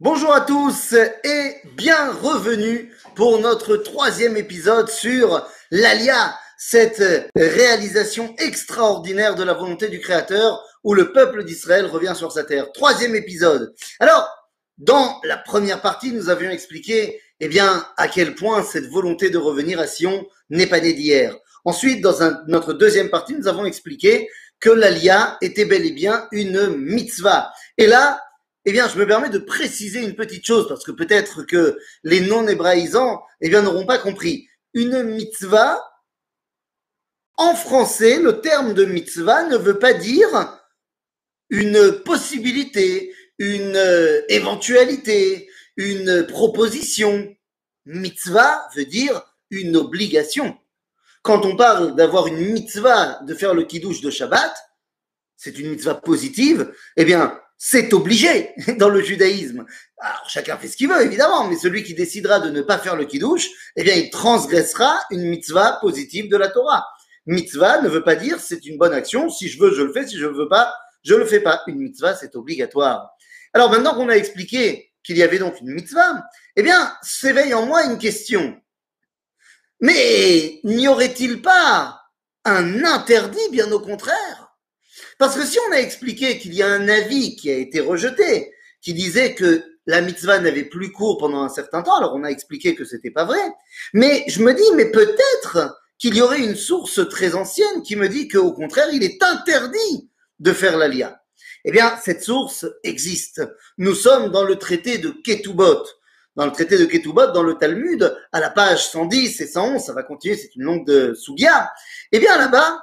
Bonjour à tous et bien revenue pour notre troisième épisode sur l'Alia, cette réalisation extraordinaire de la volonté du Créateur où le peuple d'Israël revient sur sa terre. Troisième épisode. Alors, dans la première partie, nous avions expliqué eh bien, à quel point cette volonté de revenir à Sion n'est pas née d'hier. Ensuite, dans notre deuxième partie, nous avons expliqué que l'Alia était bel et bien une mitzvah. Et là, eh bien, je me permets de préciser une petite chose parce que peut-être que les non-hébraïsants, eh bien, n'auront pas compris. Une mitzvah, en français, le terme de mitzvah ne veut pas dire une possibilité, une euh, éventualité, une proposition. Mitzvah veut dire une obligation. Quand on parle d'avoir une mitzvah de faire le kiddush de Shabbat, c'est une mitzvah positive, eh bien, c'est obligé dans le judaïsme. Alors chacun fait ce qu'il veut évidemment, mais celui qui décidera de ne pas faire le kiddush, eh bien il transgressera une mitzvah positive de la Torah. Mitzvah ne veut pas dire c'est une bonne action, si je veux je le fais, si je ne veux pas, je le fais pas. Une mitzvah c'est obligatoire. Alors maintenant qu'on a expliqué qu'il y avait donc une mitzvah, eh bien s'éveille en moi une question. Mais n'y aurait-il pas un interdit bien au contraire parce que si on a expliqué qu'il y a un avis qui a été rejeté, qui disait que la mitzvah n'avait plus cours pendant un certain temps, alors on a expliqué que c'était pas vrai. Mais je me dis, mais peut-être qu'il y aurait une source très ancienne qui me dit qu'au contraire, il est interdit de faire l'alia. Eh bien, cette source existe. Nous sommes dans le traité de Ketubot. Dans le traité de Ketubot, dans le Talmud, à la page 110 et 111, ça va continuer, c'est une longue de Sugia. Eh bien, là-bas,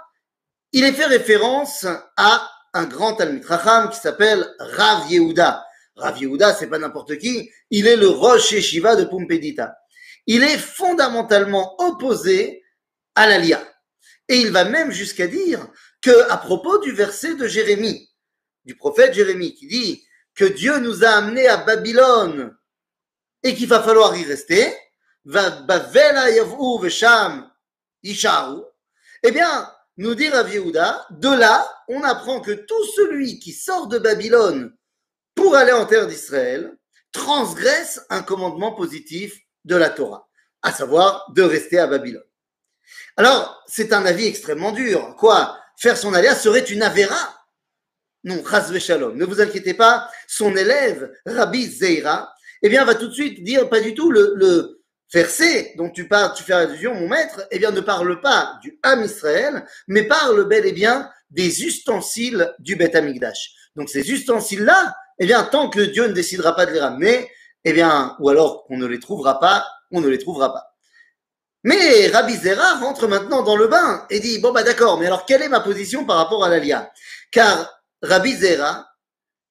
il est fait référence à un grand Talmud Racham qui s'appelle Rav Yehuda. Rav Yehuda, c'est pas n'importe qui, il est le Rosh Yeshiva de Pumpedita. Il est fondamentalement opposé à l'Alia. Et il va même jusqu'à dire que, à propos du verset de Jérémie, du prophète Jérémie, qui dit que Dieu nous a amenés à Babylone et qu'il va falloir y rester, eh bien, nous dit Rav de là, on apprend que tout celui qui sort de Babylone pour aller en terre d'Israël transgresse un commandement positif de la Torah, à savoir de rester à Babylone. Alors, c'est un avis extrêmement dur. Quoi? Faire son aléa serait une avéra? Non, Chazve. Ne vous inquiétez pas, son élève, Rabbi Zeira, eh bien, va tout de suite dire pas du tout le verset dont tu parles, tu fais allusion, mon maître, eh bien, ne parle pas du Ham Israël, mais parle bel et bien des ustensiles du Beth Amikdash. Donc, ces ustensiles-là, eh bien, tant que Dieu ne décidera pas de les ramener, eh bien, ou alors qu'on ne les trouvera pas, on ne les trouvera pas. Mais Rabbi Zera rentre maintenant dans le bain et dit, bon, bah, d'accord, mais alors, quelle est ma position par rapport à l'Alia? Car Rabbi Zera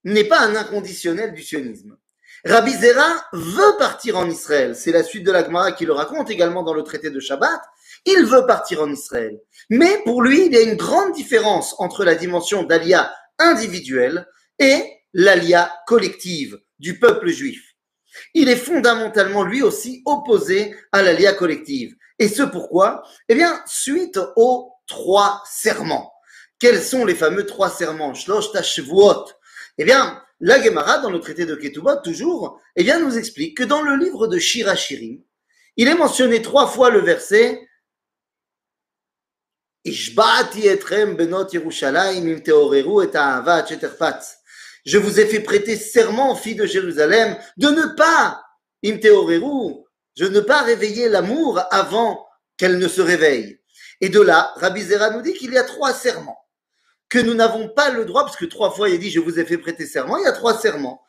n'est pas un inconditionnel du sionisme. Rabbi Zera veut partir en Israël. C'est la suite de la Gemara qui le raconte également dans le traité de Shabbat. Il veut partir en Israël. Mais pour lui, il y a une grande différence entre la dimension d'Alia individuelle et l'Alia collective du peuple juif. Il est fondamentalement lui aussi opposé à l'Alia collective. Et ce pourquoi? Eh bien, suite aux trois serments. Quels sont les fameux trois serments? Shlosh. Eh bien, la Gemara, dans le traité de Ketubot, toujours, eh bien, nous explique que dans le livre de Shirachirim, il est mentionné trois fois le verset Je vous ai fait prêter serment, filles de Jérusalem, de ne pas, im teoreru, je ne pas réveiller l'amour avant qu'elle ne se réveille. Et de là, Rabbi Zera nous dit qu'il y a trois serments que nous n'avons pas le droit, parce que trois fois il a dit je vous ai fait prêter serment, il y a trois serments.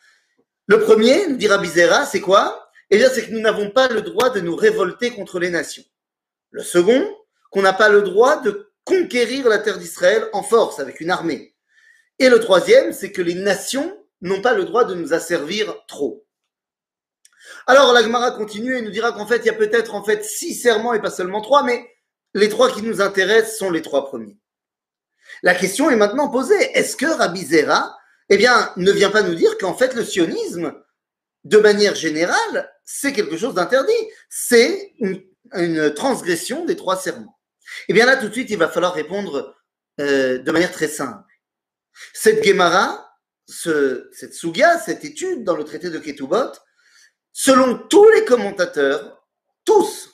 Le premier, nous dira Bizera, c'est quoi? Eh bien, c'est que nous n'avons pas le droit de nous révolter contre les nations. Le second, qu'on n'a pas le droit de conquérir la terre d'Israël en force, avec une armée. Et le troisième, c'est que les nations n'ont pas le droit de nous asservir trop. Alors, la Gemara continue et nous dira qu'en fait, il y a peut-être en fait six serments et pas seulement trois, mais les trois qui nous intéressent sont les trois premiers. La question est maintenant posée. Est-ce que Rabbi Zera, eh bien, ne vient pas nous dire qu'en fait, le sionisme, de manière générale, c'est quelque chose d'interdit? C'est une, transgression des trois serments. Eh bien là, tout de suite, il va falloir répondre euh, de manière très simple. Cette Gemara ce, cette suga, cette étude dans le traité de Ketubot, selon tous les commentateurs, tous,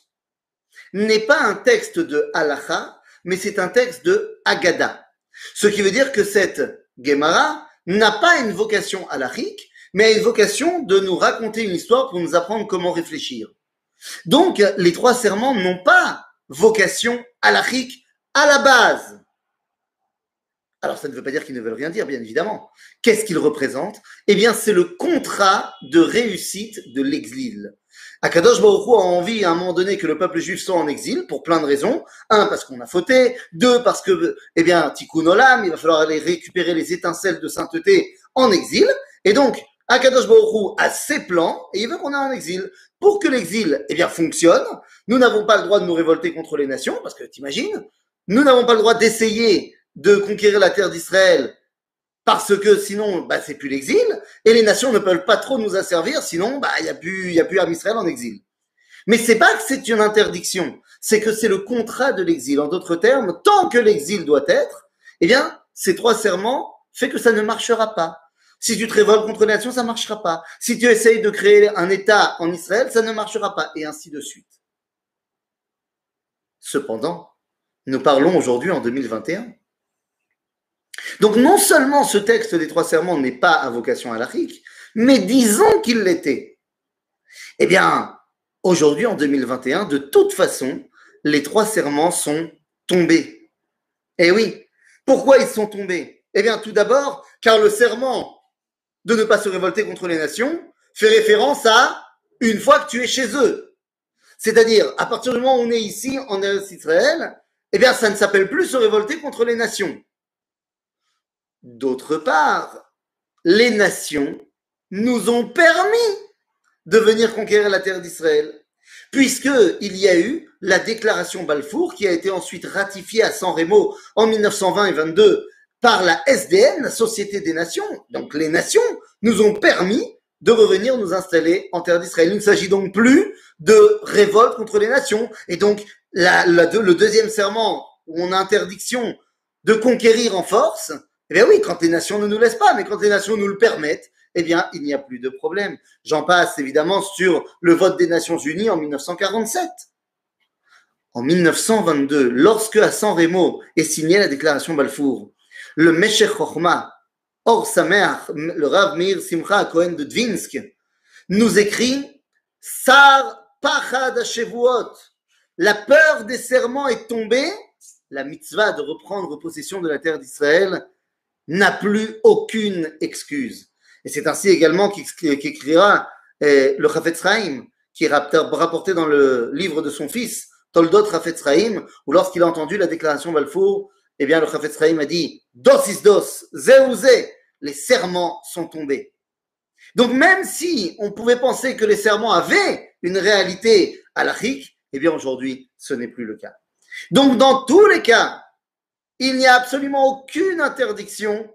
n'est pas un texte de halacha, mais c'est un texte de Agada. Ce qui veut dire que cette Gemara n'a pas une vocation halachique, mais a une vocation de nous raconter une histoire pour nous apprendre comment réfléchir. Donc, les trois serments n'ont pas vocation halachique à la base. Alors, ça ne veut pas dire qu'ils ne veulent rien dire, bien évidemment. Qu'est-ce qu'ils représentent? Eh bien, c'est le contrat de réussite de l'exil. Akadosh Baruch a envie à un moment donné que le peuple juif soit en exil pour plein de raisons. Un, parce qu'on a fauté. Deux, parce que, eh bien, tikkun olam, il va falloir aller récupérer les étincelles de sainteté en exil. Et donc, Akadosh Baruch a ses plans et il veut qu'on ait en exil. Pour que l'exil, eh bien, fonctionne, nous n'avons pas le droit de nous révolter contre les nations, parce que t'imagines, nous n'avons pas le droit d'essayer de conquérir la terre d'Israël parce que sinon, bah, c'est plus l'exil, et les nations ne peuvent pas trop nous asservir, sinon, bah, il n'y a plus, y a plus Israël en exil. Mais c'est pas que c'est une interdiction, c'est que c'est le contrat de l'exil. En d'autres termes, tant que l'exil doit être, eh bien, ces trois serments fait que ça ne marchera pas. Si tu te révoltes contre les nations, ça ne marchera pas. Si tu essayes de créer un État en Israël, ça ne marchera pas, et ainsi de suite. Cependant, nous parlons aujourd'hui en 2021 donc non seulement ce texte des trois serments n'est pas à vocation halachique, mais disons qu'il l'était. Eh bien, aujourd'hui, en 2021, de toute façon, les trois serments sont tombés. Eh oui, pourquoi ils sont tombés? Eh bien, tout d'abord, car le serment de ne pas se révolter contre les nations fait référence à une fois que tu es chez eux. C'est-à-dire, à partir du moment où on est ici, en Israël, eh bien, ça ne s'appelle plus se révolter contre les nations. D'autre part, les nations nous ont permis de venir conquérir la terre d'Israël, puisqu'il y a eu la déclaration Balfour qui a été ensuite ratifiée à San Remo en 1920 et 22 par la SDN, la Société des Nations. Donc les nations nous ont permis de revenir nous installer en terre d'Israël. Il ne s'agit donc plus de révolte contre les nations. Et donc le deuxième serment où on a interdiction de conquérir en force, eh bien oui, quand les nations ne nous laissent pas, mais quand les nations nous le permettent, eh bien, il n'y a plus de problème. J'en passe évidemment sur le vote des Nations Unies en 1947. En 1922, lorsque à San Remo est signée la déclaration Balfour, le Meshech Chochma, Or Sameach, le Rav Meir Simcha Cohen de Dvinsk, nous écrit Sar Pachad Hashevuot. La peur des serments est tombée. La mitzvah de reprendre possession de la terre d'Israël n'a plus aucune excuse. Et c'est ainsi également qu'écrira eh, le Chafetz Chaim, qui est rapporté dans le livre de son fils, Toldot Chafetz Chaim, où lorsqu'il a entendu la déclaration Balfour, eh bien le Chafetz Chaim a dit Dos is dos, ze les serments sont tombés. Donc même si on pouvait penser que les serments avaient une réalité halachique, eh bien aujourd'hui ce n'est plus le cas. Donc dans tous les cas, il n'y a absolument aucune interdiction,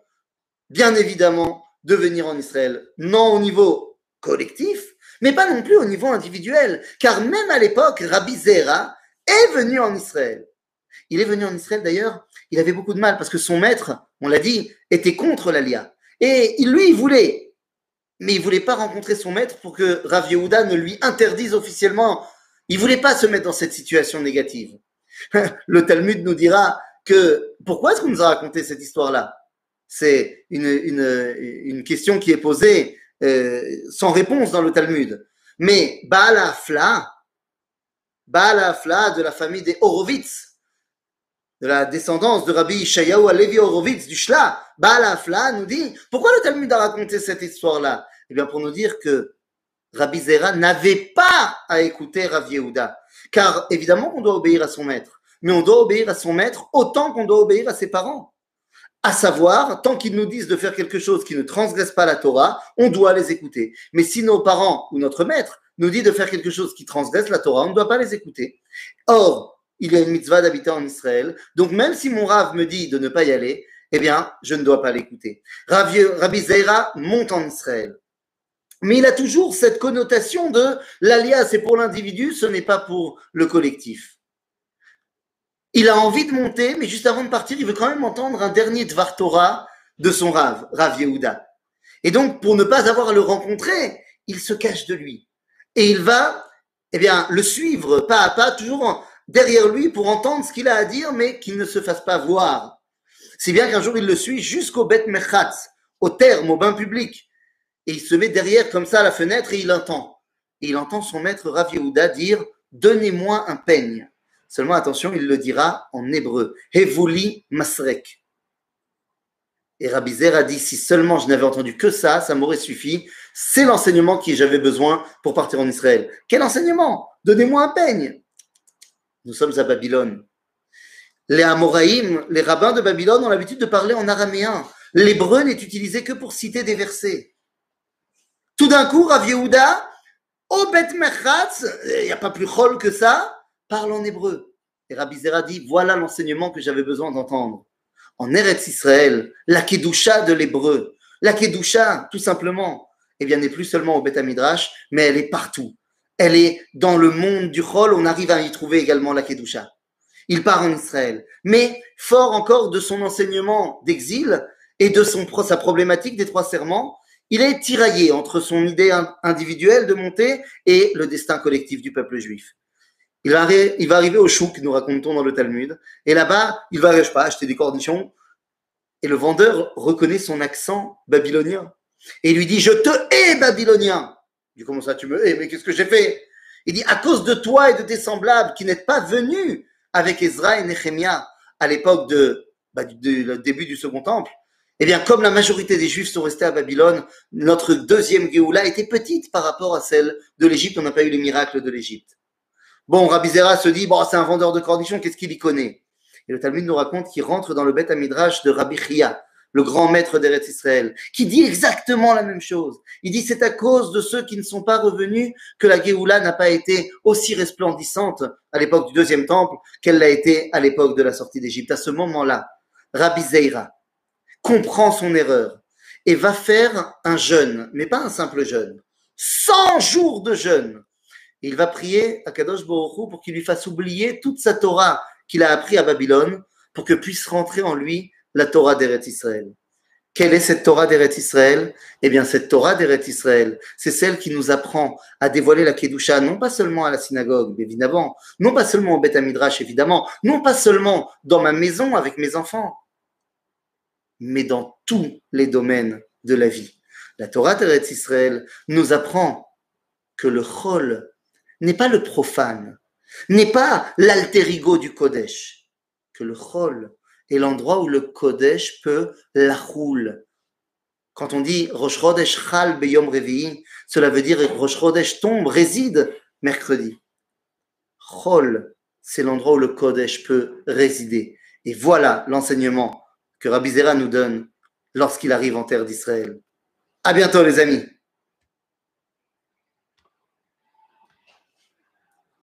bien évidemment, de venir en Israël. Non au niveau collectif, mais pas non plus au niveau individuel. Car même à l'époque, Rabbi Zera est venu en Israël. Il est venu en Israël d'ailleurs, il avait beaucoup de mal parce que son maître, on l'a dit, était contre l'Alia. Et lui, il voulait, mais il voulait pas rencontrer son maître pour que Rav Yehuda ne lui interdise officiellement. Il voulait pas se mettre dans cette situation négative. Le Talmud nous dira que pourquoi est-ce qu'on nous a raconté cette histoire-là? C'est une, une, une, question qui est posée euh, sans réponse dans le Talmud. Mais Baal Afla, Baal Afla de la famille des Horowitz, de la descendance de Rabbi Ishayahu Alevi Horowitz du Shla, Baal Afla nous dit pourquoi le Talmud a raconté cette histoire-là? Eh bien pour nous dire que Rabbi Zera n'avait pas à écouter Rav Yehuda. Car évidemment on doit obéir à son maître mais on doit obéir à son maître autant qu'on doit obéir à ses parents. À savoir, tant qu'ils nous disent de faire quelque chose qui ne transgresse pas la Torah, on doit les écouter. Mais si nos parents ou notre maître nous dit de faire quelque chose qui transgresse la Torah, on ne doit pas les écouter. Or, il y a une mitzvah d'habiter en Israël, donc même si mon Rav me dit de ne pas y aller, eh bien, je ne dois pas l'écouter. Rabbi Zeira monte en Israël. Mais il a toujours cette connotation de l'alias, c'est pour l'individu, ce n'est pas pour le collectif. Il a envie de monter, mais juste avant de partir, il veut quand même entendre un dernier Dvar Torah de son Rav, Rav Yehuda. Et donc, pour ne pas avoir à le rencontrer, il se cache de lui. Et il va, eh bien, le suivre pas à pas, toujours derrière lui pour entendre ce qu'il a à dire, mais qu'il ne se fasse pas voir. Si bien qu'un jour, il le suit jusqu'au Bet Mechatz, au terme, au bain public. Et il se met derrière comme ça à la fenêtre et il entend. Et il entend son maître Rav Yehuda dire Donnez-moi un peigne. Seulement, attention, il le dira en hébreu. Hevuli Masrek. Et Rabbi Zer a dit Si seulement je n'avais entendu que ça, ça m'aurait suffi. C'est l'enseignement que j'avais besoin pour partir en Israël. Quel enseignement? Donnez-moi un peigne. Nous sommes à Babylone. Les Amoraïm, les rabbins de Babylone ont l'habitude de parler en araméen. L'hébreu n'est utilisé que pour citer des versets. Tout d'un coup, Rav Yehuda, au Bet Merchatz, il n'y a pas plus chol que ça, parle en hébreu. Et Rabbi Zera dit, voilà l'enseignement que j'avais besoin d'entendre. En Eretz Israël, la Kedusha de l'hébreu, la Kedusha, tout simplement, eh bien, n'est plus seulement au Bet Midrash, mais elle est partout. Elle est dans le monde du chol, on arrive à y trouver également la Kedusha. Il part en Israël. Mais fort encore de son enseignement d'exil et de son, sa problématique des trois serments, il est tiraillé entre son idée individuelle de monter et le destin collectif du peuple juif. Il va, il va arriver au chouk, nous racontons dans le Talmud, et là-bas, il va, je sais pas, acheter des cornichons, et le vendeur reconnaît son accent babylonien, et lui dit, je te hais, babylonien. Il dit, comment ça, tu me hais, mais qu'est-ce que j'ai fait? Il dit, à cause de toi et de tes semblables qui n'êtes pas venus avec Ezra et Nehemiah à l'époque de, bah, du début du second temple, eh bien, comme la majorité des Juifs sont restés à Babylone, notre deuxième Géoula était petite par rapport à celle de l'Égypte. On n'a pas eu les miracles de l'Égypte. Bon, Rabbi Zera se dit, bon, c'est un vendeur de cornichons, qu'est-ce qu'il y connaît? Et le Talmud nous raconte qu'il rentre dans le Beth Midrash de Rabbi Chia, le grand maître d'Eretz Israël, qui dit exactement la même chose. Il dit, c'est à cause de ceux qui ne sont pas revenus que la Géoula n'a pas été aussi resplendissante à l'époque du deuxième temple qu'elle l'a été à l'époque de la sortie d'Égypte. À ce moment-là, Rabbi Zeira, comprend son erreur et va faire un jeûne, mais pas un simple jeûne, 100 jours de jeûne. Il va prier à Kadosh Baruch pour qu'il lui fasse oublier toute sa Torah qu'il a appris à Babylone pour que puisse rentrer en lui la Torah d'Eret Israël. Quelle est cette Torah d'Eret Israël? Eh bien, cette Torah d'Eret Israël, c'est celle qui nous apprend à dévoiler la Kedusha, non pas seulement à la synagogue, évidemment, non pas seulement au Beth Midrash, évidemment, non pas seulement dans ma maison avec mes enfants, mais dans tous les domaines de la vie. La Torah Teretz Israël nous apprend que le chol n'est pas le profane, n'est pas l'alter ego du Kodesh, que le chol est l'endroit où le Kodesh peut la. Quand on dit Rosh Chodesh Chal Beyom Revi'i, cela veut dire Rosh tombe, réside mercredi. Chol, c'est l'endroit où le Kodesh peut résider. Et voilà l'enseignement que Rabbi Zera nous donne lorsqu'il arrive en terre d'Israël. À bientôt les amis.